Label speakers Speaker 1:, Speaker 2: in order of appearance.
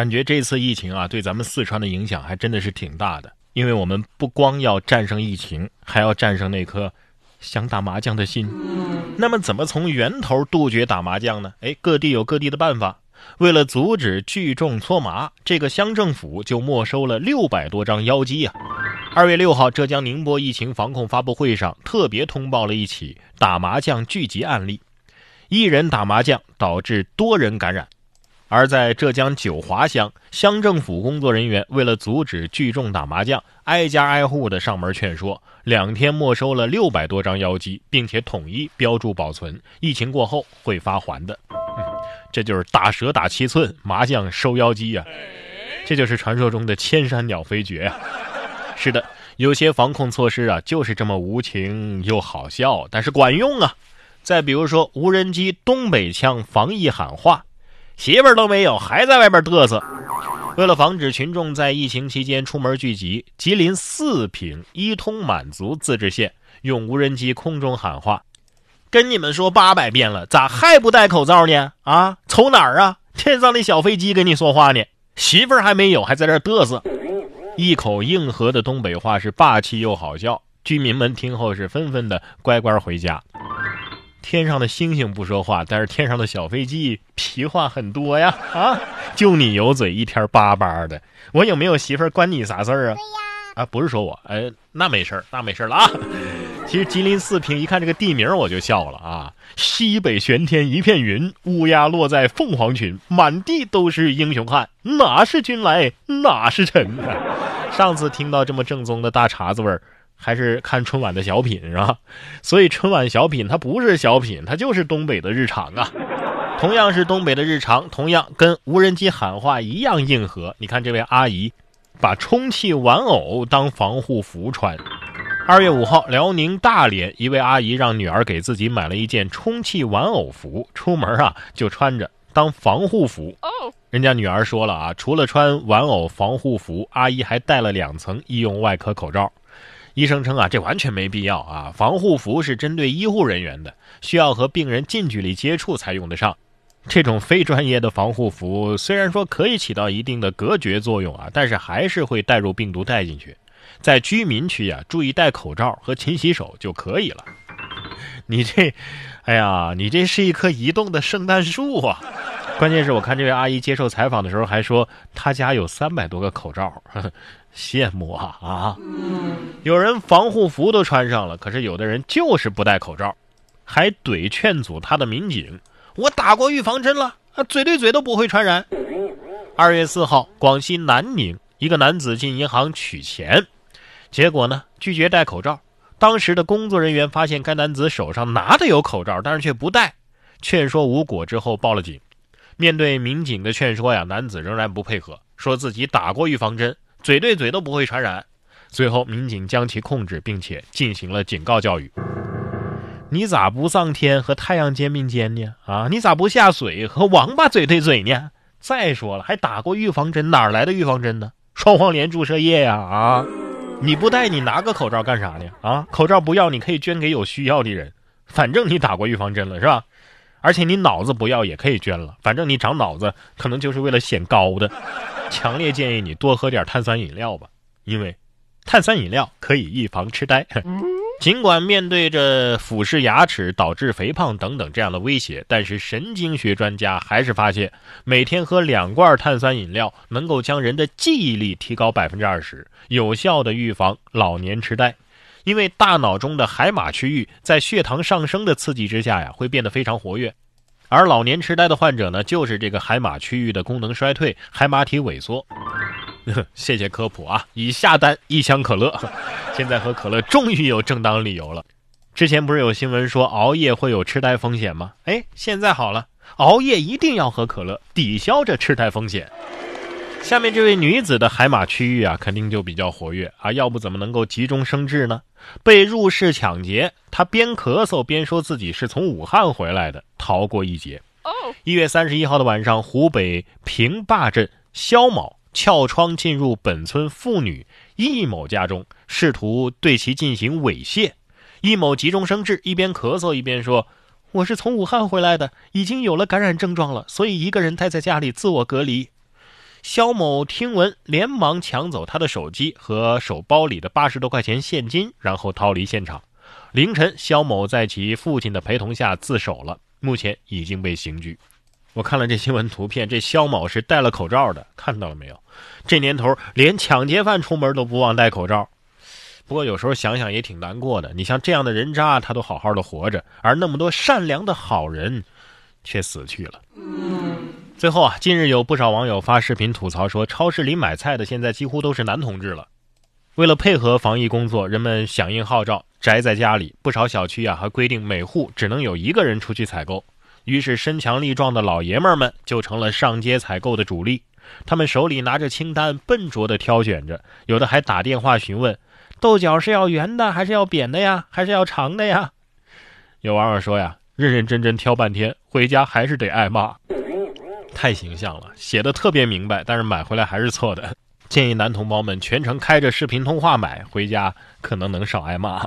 Speaker 1: 感觉这次疫情啊，对咱们四川的影响还真的是挺大的。因为我们不光要战胜疫情，还要战胜那颗想打麻将的心。那么，怎么从源头杜绝打麻将呢？哎，各地有各地的办法。为了阻止聚众搓麻，这个乡政府就没收了六百多张妖姬啊。二月六号，浙江宁波疫情防控发布会上特别通报了一起打麻将聚集案例，一人打麻将导致多人感染。而在浙江九华乡，乡政府工作人员为了阻止聚众打麻将，挨家挨户的上门劝说，两天没收了六百多张妖姬，并且统一标注保存，疫情过后会发还的。这就是打蛇打七寸，麻将收妖姬呀！这就是传说中的千山鸟飞绝啊！是的，有些防控措施啊，就是这么无情又好笑，但是管用啊！再比如说无人机东北腔防疫喊话。媳妇儿都没有，还在外边嘚瑟。为了防止群众在疫情期间出门聚集，吉林四平伊通满族自治县用无人机空中喊话：“跟你们说八百遍了，咋还不戴口罩呢？啊，瞅哪儿啊？天上的小飞机跟你说话呢。媳妇儿还没有，还在这嘚瑟。”一口硬核的东北话是霸气又好笑，居民们听后是纷纷的乖乖回家。天上的星星不说话，但是天上的小飞机皮话很多呀！啊，就你有嘴，一天叭叭的。我有没有媳妇儿关你啥事儿啊？啊，不是说我，哎，那没事儿，那没事儿了啊。其实吉林四平一看这个地名我就笑了啊。西北玄天一片云，乌鸦落在凤凰群，满地都是英雄汉，哪是君来，哪是臣啊？上次听到这么正宗的大碴子味儿。还是看春晚的小品是吧？所以春晚小品它不是小品，它就是东北的日常啊。同样是东北的日常，同样跟无人机喊话一样硬核。你看这位阿姨，把充气玩偶当防护服穿。二月五号，辽宁大连一位阿姨让女儿给自己买了一件充气玩偶服，出门啊就穿着当防护服。人家女儿说了啊，除了穿玩偶防护服，阿姨还戴了两层医用外科口罩。医生称啊，这完全没必要啊！防护服是针对医护人员的，需要和病人近距离接触才用得上。这种非专业的防护服虽然说可以起到一定的隔绝作用啊，但是还是会带入病毒带进去。在居民区啊，注意戴口罩和勤洗手就可以了。你这，哎呀，你这是一棵移动的圣诞树啊！关键是我看这位阿姨接受采访的时候还说，她家有三百多个口罩，羡慕啊啊！有人防护服都穿上了，可是有的人就是不戴口罩，还怼劝阻他的民警：“我打过预防针了，啊，嘴对嘴都不会传染。”二月四号，广西南宁一个男子进银行取钱，结果呢拒绝戴口罩，当时的工作人员发现该男子手上拿的有口罩，但是却不戴，劝说无果之后报了警。面对民警的劝说呀，男子仍然不配合，说自己打过预防针，嘴对嘴都不会传染。最后，民警将其控制，并且进行了警告教育：“你咋不上天和太阳肩并肩呢？啊，你咋不下水和王八嘴对嘴呢？再说了，还打过预防针，哪来的预防针呢？双黄连注射液呀！啊，你不戴，你拿个口罩干啥呢？啊，口罩不要，你可以捐给有需要的人，反正你打过预防针了，是吧？”而且你脑子不要也可以捐了，反正你长脑子可能就是为了显高的。强烈建议你多喝点碳酸饮料吧，因为碳酸饮料可以预防痴呆。尽管面对着腐蚀牙齿、导致肥胖等等这样的威胁，但是神经学专家还是发现，每天喝两罐碳酸饮料能够将人的记忆力提高百分之二十，有效的预防老年痴呆。因为大脑中的海马区域在血糖上升的刺激之下呀，会变得非常活跃，而老年痴呆的患者呢，就是这个海马区域的功能衰退，海马体萎缩。谢谢科普啊！已下单一箱可乐，现在喝可乐终于有正当理由了。之前不是有新闻说熬夜会有痴呆风险吗？哎，现在好了，熬夜一定要喝可乐，抵消这痴呆风险。下面这位女子的海马区域啊，肯定就比较活跃啊，要不怎么能够急中生智呢？被入室抢劫，她边咳嗽边说自己是从武汉回来的，逃过一劫。一月三十一号的晚上，湖北平坝镇肖某撬窗进入本村妇女易某家中，试图对其进行猥亵。易某急中生智，一边咳嗽一边说：“我是从武汉回来的，已经有了感染症状了，所以一个人待在家里自我隔离。”肖某听闻，连忙抢走他的手机和手包里的八十多块钱现金，然后逃离现场。凌晨，肖某在其父亲的陪同下自首了，目前已经被刑拘。我看了这新闻图片，这肖某是戴了口罩的，看到了没有？这年头连抢劫犯出门都不忘戴口罩。不过有时候想想也挺难过的，你像这样的人渣，他都好好的活着，而那么多善良的好人，却死去了。最后啊，近日有不少网友发视频吐槽说，超市里买菜的现在几乎都是男同志了。为了配合防疫工作，人们响应号召宅在家里，不少小区啊还规定每户只能有一个人出去采购。于是身强力壮的老爷们儿们就成了上街采购的主力。他们手里拿着清单，笨拙地挑选着，有的还打电话询问：豆角是要圆的还是要扁的呀？还是要长的呀？有网友说呀，认认真真挑半天，回家还是得挨骂。太形象了，写的特别明白，但是买回来还是错的。建议男同胞们全程开着视频通话买，回家可能能少挨骂。